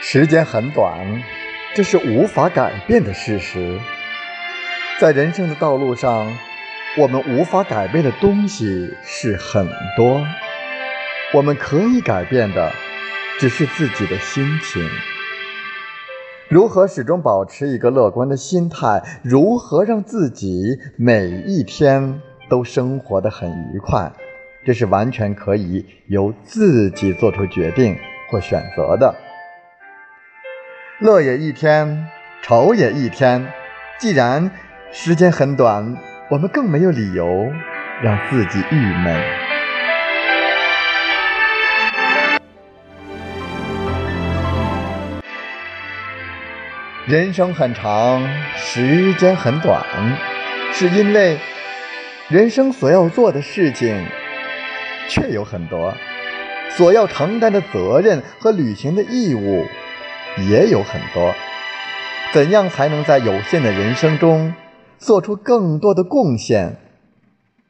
时间很短，这是无法改变的事实。在人生的道路上，我们无法改变的东西是很多，我们可以改变的只是自己的心情。如何始终保持一个乐观的心态？如何让自己每一天都生活得很愉快？这是完全可以由自己做出决定或选择的。乐也一天，愁也一天。既然时间很短，我们更没有理由让自己郁闷。人生很长，时间很短，是因为人生所要做的事情却有很多，所要承担的责任和履行的义务也有很多。怎样才能在有限的人生中做出更多的贡献？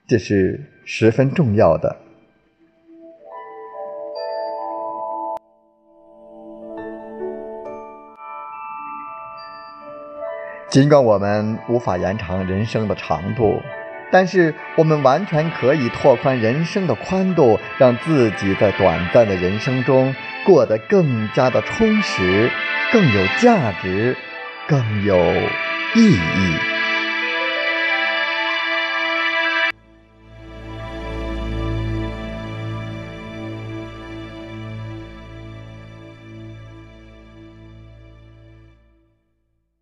这是十分重要的。尽管我们无法延长人生的长度，但是我们完全可以拓宽人生的宽度，让自己在短暂的人生中过得更加的充实、更有价值、更有意义。